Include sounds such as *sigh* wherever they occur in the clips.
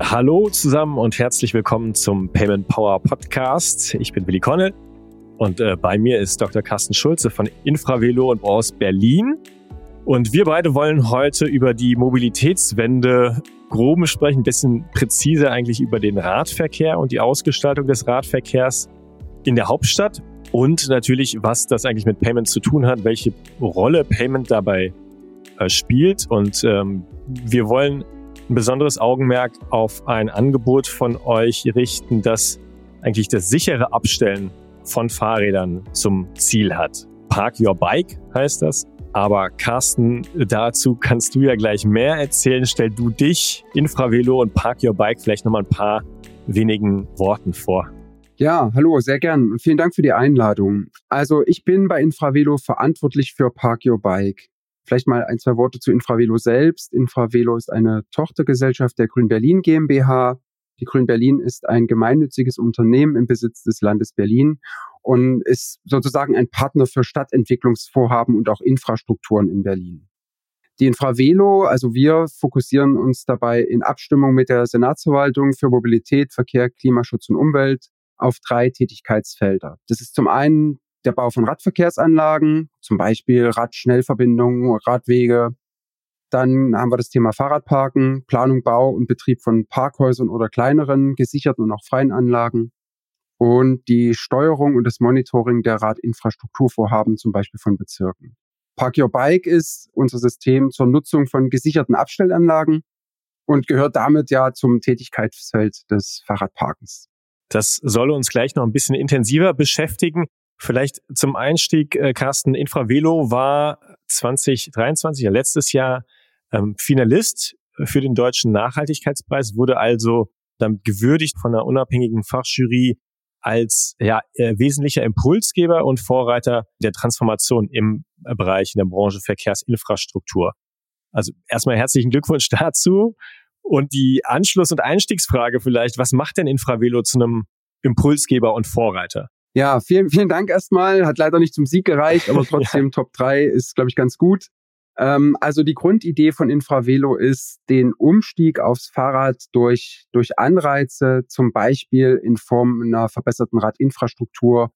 Hallo zusammen und herzlich willkommen zum Payment Power Podcast. Ich bin Willi Connell und äh, bei mir ist Dr. Carsten Schulze von Infravelo und aus Berlin. Und wir beide wollen heute über die Mobilitätswende groben sprechen, ein bisschen präziser eigentlich über den Radverkehr und die Ausgestaltung des Radverkehrs in der Hauptstadt und natürlich, was das eigentlich mit Payment zu tun hat, welche Rolle Payment dabei äh, spielt. Und ähm, wir wollen ein besonderes Augenmerk auf ein Angebot von euch richten, das eigentlich das sichere Abstellen von Fahrrädern zum Ziel hat. Park Your Bike heißt das. Aber Carsten, dazu kannst du ja gleich mehr erzählen. Stell du dich, Infravelo und Park Your Bike vielleicht nochmal ein paar wenigen Worten vor. Ja, hallo, sehr gern. Vielen Dank für die Einladung. Also ich bin bei Infravelo verantwortlich für Park Your Bike. Vielleicht mal ein, zwei Worte zu Infravelo selbst. Infravelo ist eine Tochtergesellschaft der Grün Berlin GmbH. Die Grün Berlin ist ein gemeinnütziges Unternehmen im Besitz des Landes Berlin und ist sozusagen ein Partner für Stadtentwicklungsvorhaben und auch Infrastrukturen in Berlin. Die Infravelo, also wir fokussieren uns dabei in Abstimmung mit der Senatsverwaltung für Mobilität, Verkehr, Klimaschutz und Umwelt auf drei Tätigkeitsfelder. Das ist zum einen der Bau von Radverkehrsanlagen, zum Beispiel Radschnellverbindungen, Radwege. Dann haben wir das Thema Fahrradparken, Planung, Bau und Betrieb von Parkhäusern oder kleineren, gesicherten und auch freien Anlagen. Und die Steuerung und das Monitoring der Radinfrastrukturvorhaben, zum Beispiel von Bezirken. Park Your Bike ist unser System zur Nutzung von gesicherten Abstellanlagen und gehört damit ja zum Tätigkeitsfeld des Fahrradparkens. Das soll uns gleich noch ein bisschen intensiver beschäftigen. Vielleicht zum Einstieg, äh, Carsten, Infravelo war 2023, ja letztes Jahr, ähm, Finalist für den Deutschen Nachhaltigkeitspreis, wurde also damit gewürdigt von einer unabhängigen Fachjury als ja, äh, wesentlicher Impulsgeber und Vorreiter der Transformation im Bereich in der Branche Verkehrsinfrastruktur. Also erstmal herzlichen Glückwunsch *laughs* dazu. Und die Anschluss- und Einstiegsfrage vielleicht, was macht denn Infravelo zu einem Impulsgeber und Vorreiter? Ja, vielen, vielen Dank erstmal. Hat leider nicht zum Sieg gereicht, aber *laughs* trotzdem ja. Top 3 ist, glaube ich, ganz gut. Ähm, also die Grundidee von Infravelo ist, den Umstieg aufs Fahrrad durch, durch Anreize, zum Beispiel in Form einer verbesserten Radinfrastruktur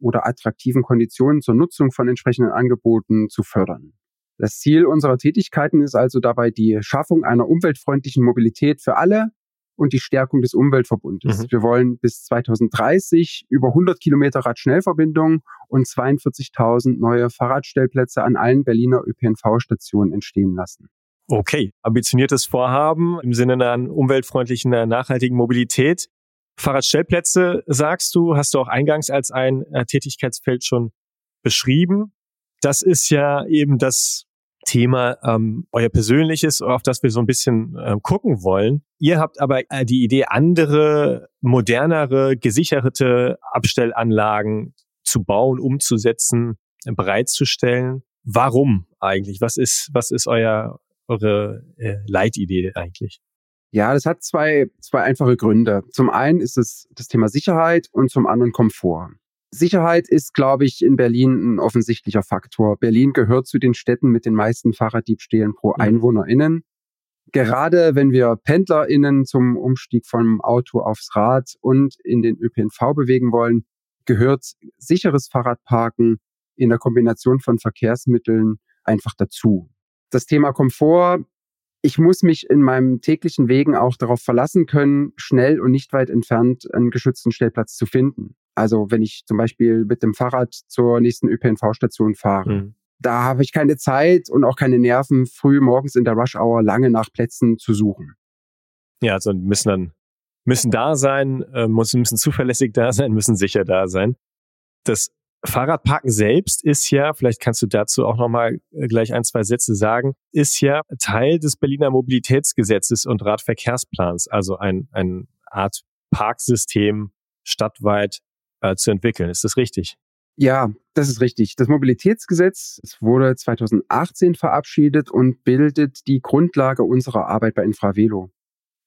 oder attraktiven Konditionen zur Nutzung von entsprechenden Angeboten zu fördern. Das Ziel unserer Tätigkeiten ist also dabei die Schaffung einer umweltfreundlichen Mobilität für alle, und die Stärkung des Umweltverbundes. Mhm. Wir wollen bis 2030 über 100 Kilometer Radschnellverbindungen und 42.000 neue Fahrradstellplätze an allen Berliner ÖPNV-Stationen entstehen lassen. Okay, ambitioniertes Vorhaben im Sinne einer umweltfreundlichen, nachhaltigen Mobilität. Fahrradstellplätze, sagst du, hast du auch eingangs als ein äh, Tätigkeitsfeld schon beschrieben. Das ist ja eben das Thema ähm, euer persönliches, auf das wir so ein bisschen äh, gucken wollen. Ihr habt aber äh, die Idee, andere, modernere, gesicherte Abstellanlagen zu bauen, umzusetzen, bereitzustellen. Warum eigentlich? Was ist, was ist euer, eure äh, Leitidee eigentlich? Ja, das hat zwei, zwei einfache Gründe. Zum einen ist es das Thema Sicherheit und zum anderen Komfort. Sicherheit ist, glaube ich, in Berlin ein offensichtlicher Faktor. Berlin gehört zu den Städten mit den meisten Fahrraddiebstählen pro mhm. EinwohnerInnen. Gerade wenn wir PendlerInnen zum Umstieg vom Auto aufs Rad und in den ÖPNV bewegen wollen, gehört sicheres Fahrradparken in der Kombination von Verkehrsmitteln einfach dazu. Das Thema Komfort ich muss mich in meinem täglichen Wegen auch darauf verlassen können, schnell und nicht weit entfernt einen geschützten Stellplatz zu finden. Also wenn ich zum Beispiel mit dem Fahrrad zur nächsten ÖPNV-Station fahre. Mhm. Da habe ich keine Zeit und auch keine Nerven, früh morgens in der Rush-Hour lange nach Plätzen zu suchen. Ja, also müssen dann müssen da sein, äh, müssen, müssen zuverlässig da sein, müssen sicher da sein. Das Fahrradparken selbst ist ja, vielleicht kannst du dazu auch nochmal äh, gleich ein, zwei Sätze sagen, ist ja Teil des Berliner Mobilitätsgesetzes und Radverkehrsplans, also ein, ein Art Parksystem stadtweit äh, zu entwickeln. Ist das richtig? Ja, das ist richtig. Das Mobilitätsgesetz es wurde 2018 verabschiedet und bildet die Grundlage unserer Arbeit bei Infravelo.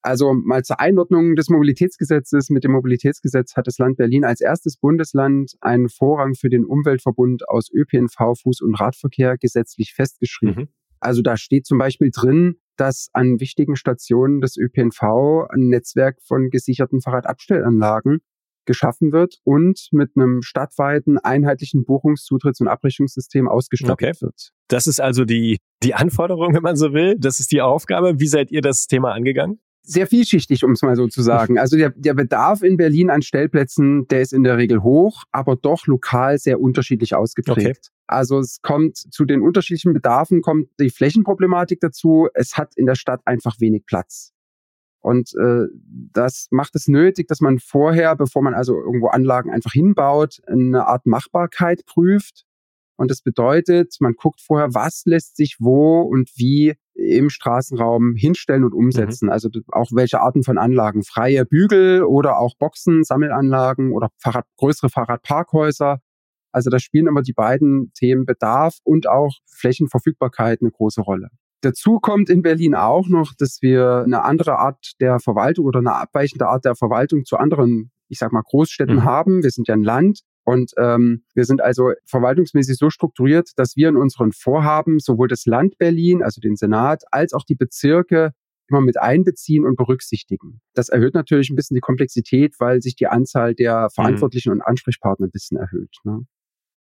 Also mal zur Einordnung des Mobilitätsgesetzes. Mit dem Mobilitätsgesetz hat das Land Berlin als erstes Bundesland einen Vorrang für den Umweltverbund aus ÖPNV, Fuß- und Radverkehr gesetzlich festgeschrieben. Mhm. Also da steht zum Beispiel drin, dass an wichtigen Stationen des ÖPNV ein Netzwerk von gesicherten Fahrradabstellanlagen geschaffen wird und mit einem stadtweiten einheitlichen Buchungszutritts- und Abrechnungssystem ausgestattet okay. wird. Das ist also die, die Anforderung, *laughs* wenn man so will. Das ist die Aufgabe. Wie seid ihr das Thema angegangen? Sehr vielschichtig, um es mal so zu sagen. Also der, der Bedarf in Berlin an Stellplätzen, der ist in der Regel hoch, aber doch lokal sehr unterschiedlich ausgeprägt. Okay. Also es kommt zu den unterschiedlichen Bedarfen kommt die Flächenproblematik dazu. Es hat in der Stadt einfach wenig Platz. Und äh, das macht es nötig, dass man vorher, bevor man also irgendwo Anlagen einfach hinbaut, eine Art Machbarkeit prüft. Und das bedeutet, man guckt vorher, was lässt sich wo und wie im Straßenraum hinstellen und umsetzen. Mhm. Also auch welche Arten von Anlagen. Freie Bügel oder auch Boxen, Sammelanlagen oder Fahrrad, größere Fahrradparkhäuser. Also da spielen immer die beiden Themen Bedarf und auch Flächenverfügbarkeit eine große Rolle. Dazu kommt in Berlin auch noch, dass wir eine andere Art der Verwaltung oder eine abweichende Art der Verwaltung zu anderen, ich sag mal, Großstädten mhm. haben. Wir sind ja ein Land und ähm, wir sind also verwaltungsmäßig so strukturiert, dass wir in unseren Vorhaben sowohl das Land Berlin, also den Senat, als auch die Bezirke immer mit einbeziehen und berücksichtigen. Das erhöht natürlich ein bisschen die Komplexität, weil sich die Anzahl der mhm. Verantwortlichen mhm. und Ansprechpartner ein bisschen erhöht. Ne?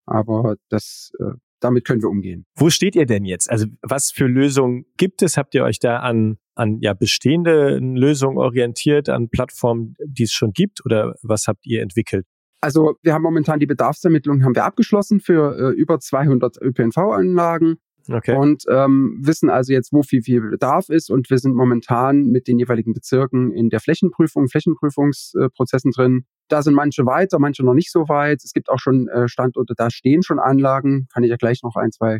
Aber das äh, damit können wir umgehen. Wo steht ihr denn jetzt? Also was für Lösungen gibt es? Habt ihr euch da an, an ja, bestehende Lösungen orientiert, an Plattformen, die es schon gibt oder was habt ihr entwickelt? Also wir haben momentan die Bedarfsermittlung haben wir abgeschlossen für äh, über 200 ÖPNV-Anlagen. Okay. Und ähm, wissen also jetzt, wo viel, viel Bedarf ist. Und wir sind momentan mit den jeweiligen Bezirken in der Flächenprüfung, Flächenprüfungsprozessen drin. Da sind manche weiter, manche noch nicht so weit. Es gibt auch schon äh, Standorte, da stehen schon Anlagen. Kann ich ja gleich noch ein, zwei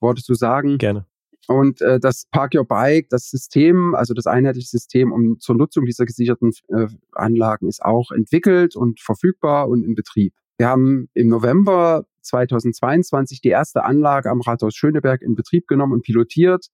Worte zu sagen. Gerne. Und äh, das Park Your Bike, das System, also das einheitliche System um zur Nutzung dieser gesicherten äh, Anlagen ist auch entwickelt und verfügbar und in Betrieb. Wir haben im November 2022 die erste Anlage am Rathaus Schöneberg in Betrieb genommen und pilotiert.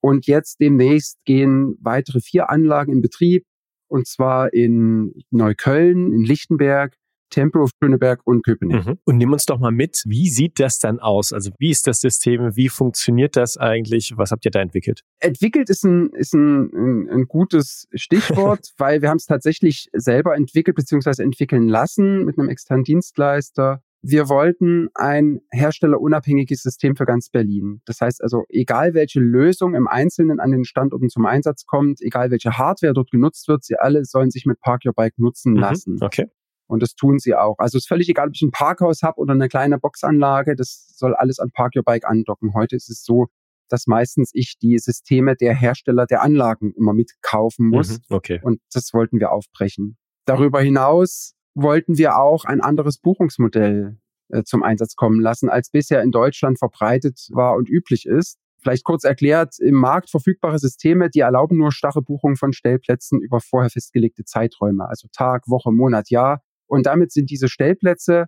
Und jetzt demnächst gehen weitere vier Anlagen in Betrieb. Und zwar in Neukölln, in Lichtenberg, Tempelhof, Schöneberg und Köpenick. Mhm. Und nimm uns doch mal mit, wie sieht das dann aus? Also wie ist das System? Wie funktioniert das eigentlich? Was habt ihr da entwickelt? Entwickelt ist ein, ist ein, ein, ein gutes Stichwort, *laughs* weil wir haben es tatsächlich selber entwickelt bzw. entwickeln lassen mit einem externen Dienstleister. Wir wollten ein herstellerunabhängiges System für ganz Berlin. Das heißt also, egal welche Lösung im Einzelnen an den Standorten zum Einsatz kommt, egal welche Hardware dort genutzt wird, sie alle sollen sich mit Park Your Bike nutzen mhm, lassen. Okay. Und das tun sie auch. Also es ist völlig egal, ob ich ein Parkhaus habe oder eine kleine Boxanlage, das soll alles an Park Your Bike andocken. Heute ist es so, dass meistens ich die Systeme der Hersteller der Anlagen immer mitkaufen muss. Mhm, okay. Und das wollten wir aufbrechen. Darüber hinaus wollten wir auch ein anderes Buchungsmodell äh, zum Einsatz kommen lassen, als bisher in Deutschland verbreitet war und üblich ist. Vielleicht kurz erklärt, im Markt verfügbare Systeme, die erlauben nur starre Buchungen von Stellplätzen über vorher festgelegte Zeiträume, also Tag, Woche, Monat, Jahr. Und damit sind diese Stellplätze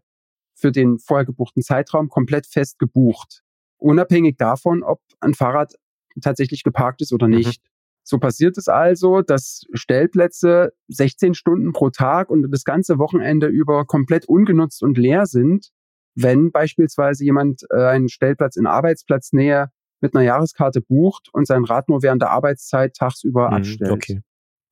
für den vorher gebuchten Zeitraum komplett fest gebucht. Unabhängig davon, ob ein Fahrrad tatsächlich geparkt ist oder mhm. nicht. Mhm. So passiert es also, dass Stellplätze 16 Stunden pro Tag und das ganze Wochenende über komplett ungenutzt und leer sind, wenn beispielsweise jemand äh, einen Stellplatz in Arbeitsplatznähe mit einer Jahreskarte bucht und sein Rad nur während der Arbeitszeit tagsüber mhm, abstellt. Okay.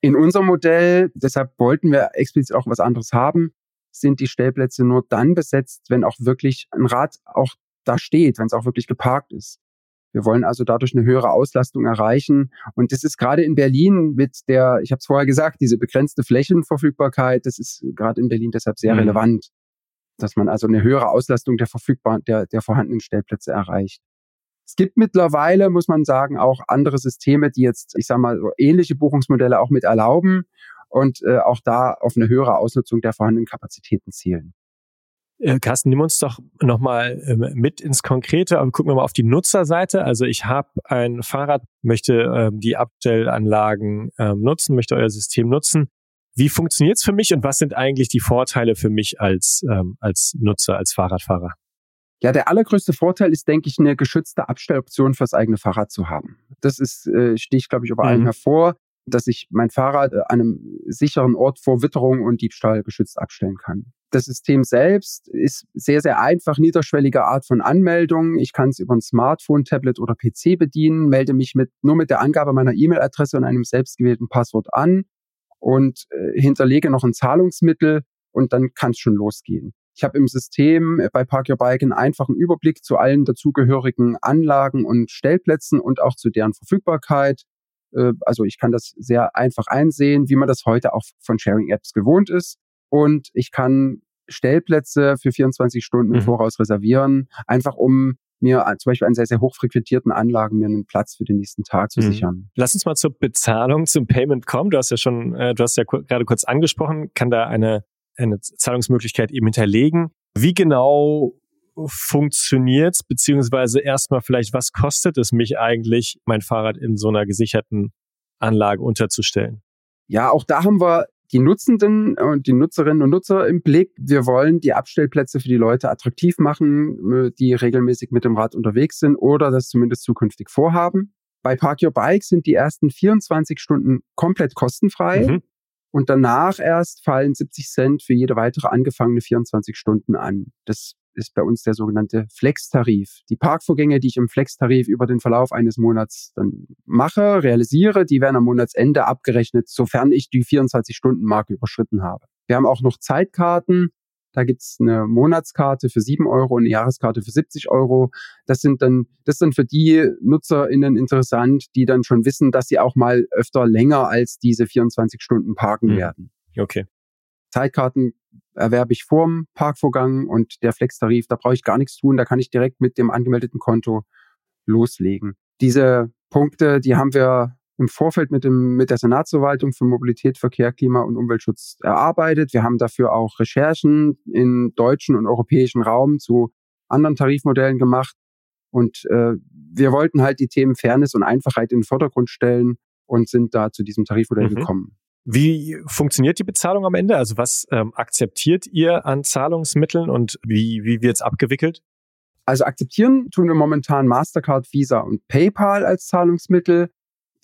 In unserem Modell, deshalb wollten wir explizit auch was anderes haben, sind die Stellplätze nur dann besetzt, wenn auch wirklich ein Rad auch da steht, wenn es auch wirklich geparkt ist. Wir wollen also dadurch eine höhere Auslastung erreichen. Und das ist gerade in Berlin mit der, ich habe es vorher gesagt, diese begrenzte Flächenverfügbarkeit, das ist gerade in Berlin deshalb sehr mhm. relevant, dass man also eine höhere Auslastung der verfügbaren, der, der vorhandenen Stellplätze erreicht. Es gibt mittlerweile, muss man sagen, auch andere Systeme, die jetzt, ich sage mal, ähnliche Buchungsmodelle auch mit erlauben und äh, auch da auf eine höhere Ausnutzung der vorhandenen Kapazitäten zielen. Äh, Carsten, nimm uns doch nochmal ähm, mit ins Konkrete, aber gucken wir mal auf die Nutzerseite. Also ich habe ein Fahrrad, möchte ähm, die Abstellanlagen ähm, nutzen, möchte euer System nutzen. Wie funktioniert es für mich und was sind eigentlich die Vorteile für mich als, ähm, als Nutzer, als Fahrradfahrer? Ja, der allergrößte Vorteil ist, denke ich, eine geschützte Abstelloption fürs eigene Fahrrad zu haben. Das ist, äh, sticht, glaube ich, über mhm. allem hervor, dass ich mein Fahrrad äh, an einem sicheren Ort vor Witterung und Diebstahl geschützt abstellen kann. Das System selbst ist sehr, sehr einfach, niederschwellige Art von Anmeldung. Ich kann es über ein Smartphone, Tablet oder PC bedienen, melde mich mit, nur mit der Angabe meiner E-Mail-Adresse und einem selbstgewählten Passwort an und äh, hinterlege noch ein Zahlungsmittel und dann kann es schon losgehen. Ich habe im System bei Park Your Bike einen einfachen Überblick zu allen dazugehörigen Anlagen und Stellplätzen und auch zu deren Verfügbarkeit. Äh, also ich kann das sehr einfach einsehen, wie man das heute auch von Sharing-Apps gewohnt ist. Und ich kann Stellplätze für 24 Stunden im mhm. Voraus reservieren, einfach um mir zum Beispiel an sehr, sehr hochfrequentierten Anlagen mir einen Platz für den nächsten Tag zu mhm. sichern. Lass uns mal zur Bezahlung, zum Payment kommen. Du hast ja schon, äh, du hast ja gerade kurz angesprochen, kann da eine, eine Zahlungsmöglichkeit eben hinterlegen. Wie genau funktioniert, beziehungsweise erstmal vielleicht, was kostet es mich eigentlich, mein Fahrrad in so einer gesicherten Anlage unterzustellen? Ja, auch da haben wir die Nutzenden und die Nutzerinnen und Nutzer im Blick. Wir wollen die Abstellplätze für die Leute attraktiv machen, äh, die regelmäßig mit dem Rad unterwegs sind oder das zumindest zukünftig vorhaben. Bei Park Your Bike sind die ersten 24 Stunden komplett kostenfrei. Mhm. Und danach erst fallen 70 Cent für jede weitere angefangene 24 Stunden an. Das ist bei uns der sogenannte Flex-Tarif. Die Parkvorgänge, die ich im Flex-Tarif über den Verlauf eines Monats dann mache, realisiere, die werden am Monatsende abgerechnet, sofern ich die 24-Stunden-Marke überschritten habe. Wir haben auch noch Zeitkarten. Da gibt's eine Monatskarte für 7 Euro und eine Jahreskarte für 70 Euro. Das sind dann, das sind für die NutzerInnen interessant, die dann schon wissen, dass sie auch mal öfter länger als diese 24 Stunden parken mhm. werden. Okay. Zeitkarten erwerbe ich vorm Parkvorgang und der Flex-Tarif, da brauche ich gar nichts tun, da kann ich direkt mit dem angemeldeten Konto loslegen. Diese Punkte, die haben wir im Vorfeld mit, dem, mit der Senatsverwaltung für Mobilität, Verkehr, Klima und Umweltschutz erarbeitet. Wir haben dafür auch Recherchen im deutschen und europäischen Raum zu anderen Tarifmodellen gemacht. Und äh, wir wollten halt die Themen Fairness und Einfachheit in den Vordergrund stellen und sind da zu diesem Tarifmodell mhm. gekommen. Wie funktioniert die Bezahlung am Ende? Also was ähm, akzeptiert ihr an Zahlungsmitteln und wie, wie wird es abgewickelt? Also akzeptieren tun wir momentan Mastercard, Visa und PayPal als Zahlungsmittel.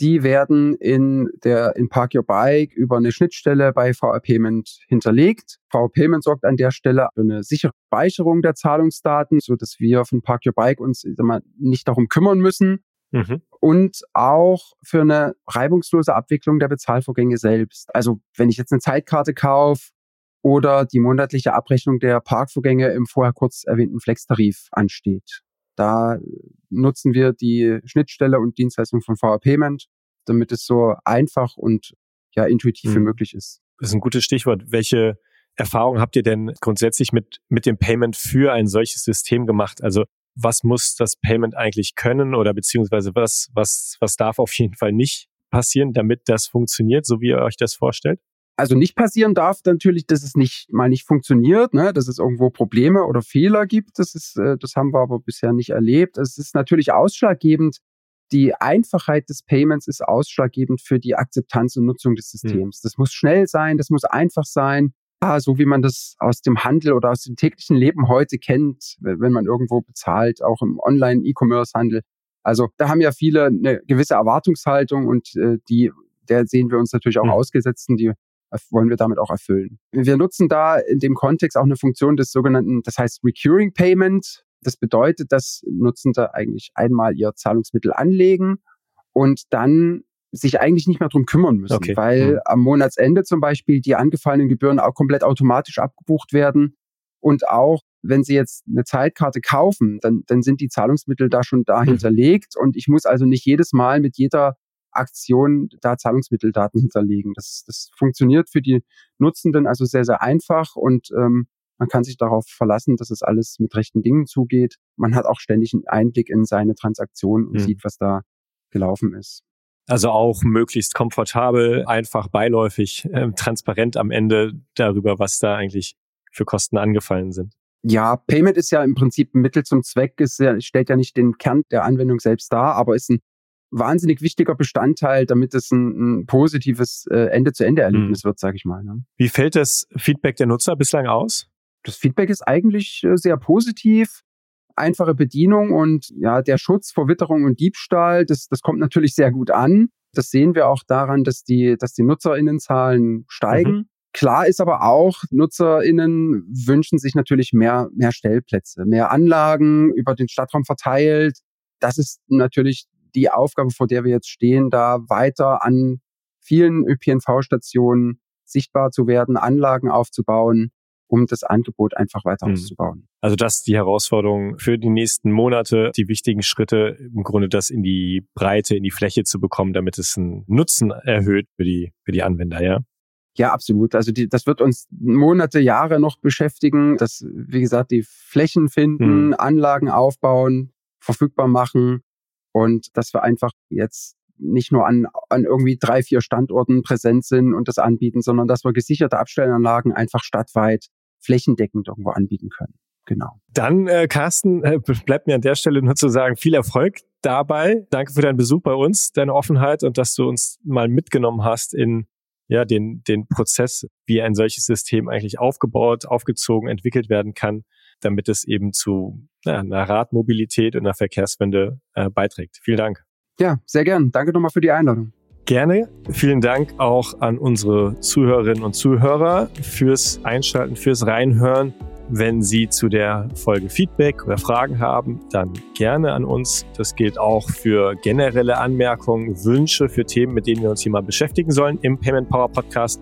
Die werden in der in Park Your Bike über eine Schnittstelle bei VR Payment hinterlegt. VR Payment sorgt an der Stelle für eine sichere Speicherung der Zahlungsdaten, so dass wir von Park Your Bike uns mal, nicht darum kümmern müssen, Mhm. Und auch für eine reibungslose Abwicklung der Bezahlvorgänge selbst. Also wenn ich jetzt eine Zeitkarte kaufe oder die monatliche Abrechnung der Parkvorgänge im vorher kurz erwähnten Flex-Tarif ansteht. Da nutzen wir die Schnittstelle und Dienstleistung von VR Payment, damit es so einfach und ja intuitiv mhm. wie möglich ist. Das ist ein gutes Stichwort. Welche Erfahrungen habt ihr denn grundsätzlich mit, mit dem Payment für ein solches System gemacht? Also was muss das Payment eigentlich können oder beziehungsweise was, was, was darf auf jeden Fall nicht passieren, damit das funktioniert, so wie ihr euch das vorstellt? Also nicht passieren darf natürlich, dass es nicht mal nicht funktioniert, ne, dass es irgendwo Probleme oder Fehler gibt. Das ist, äh, das haben wir aber bisher nicht erlebt. Es ist natürlich ausschlaggebend. Die Einfachheit des Payments ist ausschlaggebend für die Akzeptanz und Nutzung des hm. Systems. Mhm. Das muss schnell sein, das muss einfach sein ah, so wie man das aus dem Handel oder aus dem täglichen Leben heute kennt, wenn man irgendwo bezahlt, auch im Online-E-Commerce-Handel. Also da haben ja viele eine gewisse Erwartungshaltung und äh, die, der sehen wir uns natürlich auch mhm. ausgesetzt und die wollen wir damit auch erfüllen. Wir nutzen da in dem Kontext auch eine Funktion des sogenannten, das heißt Recurring Payment. Das bedeutet, dass Nutzende eigentlich einmal ihr Zahlungsmittel anlegen und dann sich eigentlich nicht mehr drum kümmern müssen, okay. weil mhm. am Monatsende zum Beispiel die angefallenen Gebühren auch komplett automatisch abgebucht werden und auch wenn Sie jetzt eine Zeitkarte kaufen, dann, dann sind die Zahlungsmittel da schon da mhm. hinterlegt und ich muss also nicht jedes Mal mit jeder Aktion da Zahlungsmitteldaten hinterlegen. Das, das funktioniert für die Nutzenden also sehr, sehr einfach und ähm, man kann sich darauf verlassen, dass es alles mit rechten Dingen zugeht. Man hat auch ständig einen Einblick in seine Transaktionen und mhm. sieht, was da gelaufen ist. Also auch möglichst komfortabel, einfach beiläufig, äh, transparent am Ende darüber, was da eigentlich für Kosten angefallen sind. Ja, Payment ist ja im Prinzip ein Mittel zum Zweck, es stellt ja nicht den Kern der Anwendung selbst dar, aber ist ein wahnsinnig wichtiger Bestandteil, damit es ein, ein positives äh, Ende-zu-Ende-Erlebnis mhm. wird, sage ich mal. Ne? Wie fällt das Feedback der Nutzer bislang aus? Das Feedback ist eigentlich äh, sehr positiv einfache Bedienung und ja, der Schutz vor Witterung und Diebstahl, das, das kommt natürlich sehr gut an. Das sehen wir auch daran, dass die, dass die NutzerInnenzahlen steigen. Mhm. Klar ist aber auch, NutzerInnen wünschen sich natürlich mehr, mehr Stellplätze, mehr Anlagen über den Stadtraum verteilt. Das ist natürlich die Aufgabe, vor der wir jetzt stehen, da weiter an vielen ÖPNV-Stationen sichtbar zu werden, Anlagen aufzubauen, um das Angebot einfach weiter mhm. auszubauen. Also das ist die Herausforderung für die nächsten Monate, die wichtigen Schritte, im Grunde das in die Breite, in die Fläche zu bekommen, damit es einen Nutzen erhöht für die, für die Anwender, ja? Ja, absolut. Also die, das wird uns Monate, Jahre noch beschäftigen, dass, wie gesagt, die Flächen finden, mhm. Anlagen aufbauen, verfügbar machen und dass wir einfach jetzt nicht nur an, an irgendwie drei, vier Standorten präsent sind und das anbieten, sondern dass wir gesicherte Abstellanlagen einfach stadtweit flächendeckend irgendwo anbieten können. Genau. Dann, äh, Carsten, äh, bleibt mir an der Stelle nur zu sagen, viel Erfolg dabei. Danke für deinen Besuch bei uns, deine Offenheit und dass du uns mal mitgenommen hast in ja, den, den Prozess, wie ein solches System eigentlich aufgebaut, aufgezogen, entwickelt werden kann, damit es eben zu ja, einer Radmobilität und einer Verkehrswende äh, beiträgt. Vielen Dank. Ja, sehr gern. Danke nochmal für die Einladung. Gerne. Vielen Dank auch an unsere Zuhörerinnen und Zuhörer fürs Einschalten, fürs Reinhören. Wenn Sie zu der Folge Feedback oder Fragen haben, dann gerne an uns. Das gilt auch für generelle Anmerkungen, Wünsche für Themen, mit denen wir uns hier mal beschäftigen sollen im Payment Power Podcast.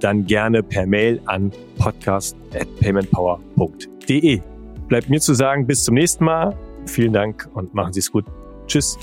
Dann gerne per Mail an podcast.paymentpower.de. Bleibt mir zu sagen, bis zum nächsten Mal. Vielen Dank und machen Sie es gut. Tschüss.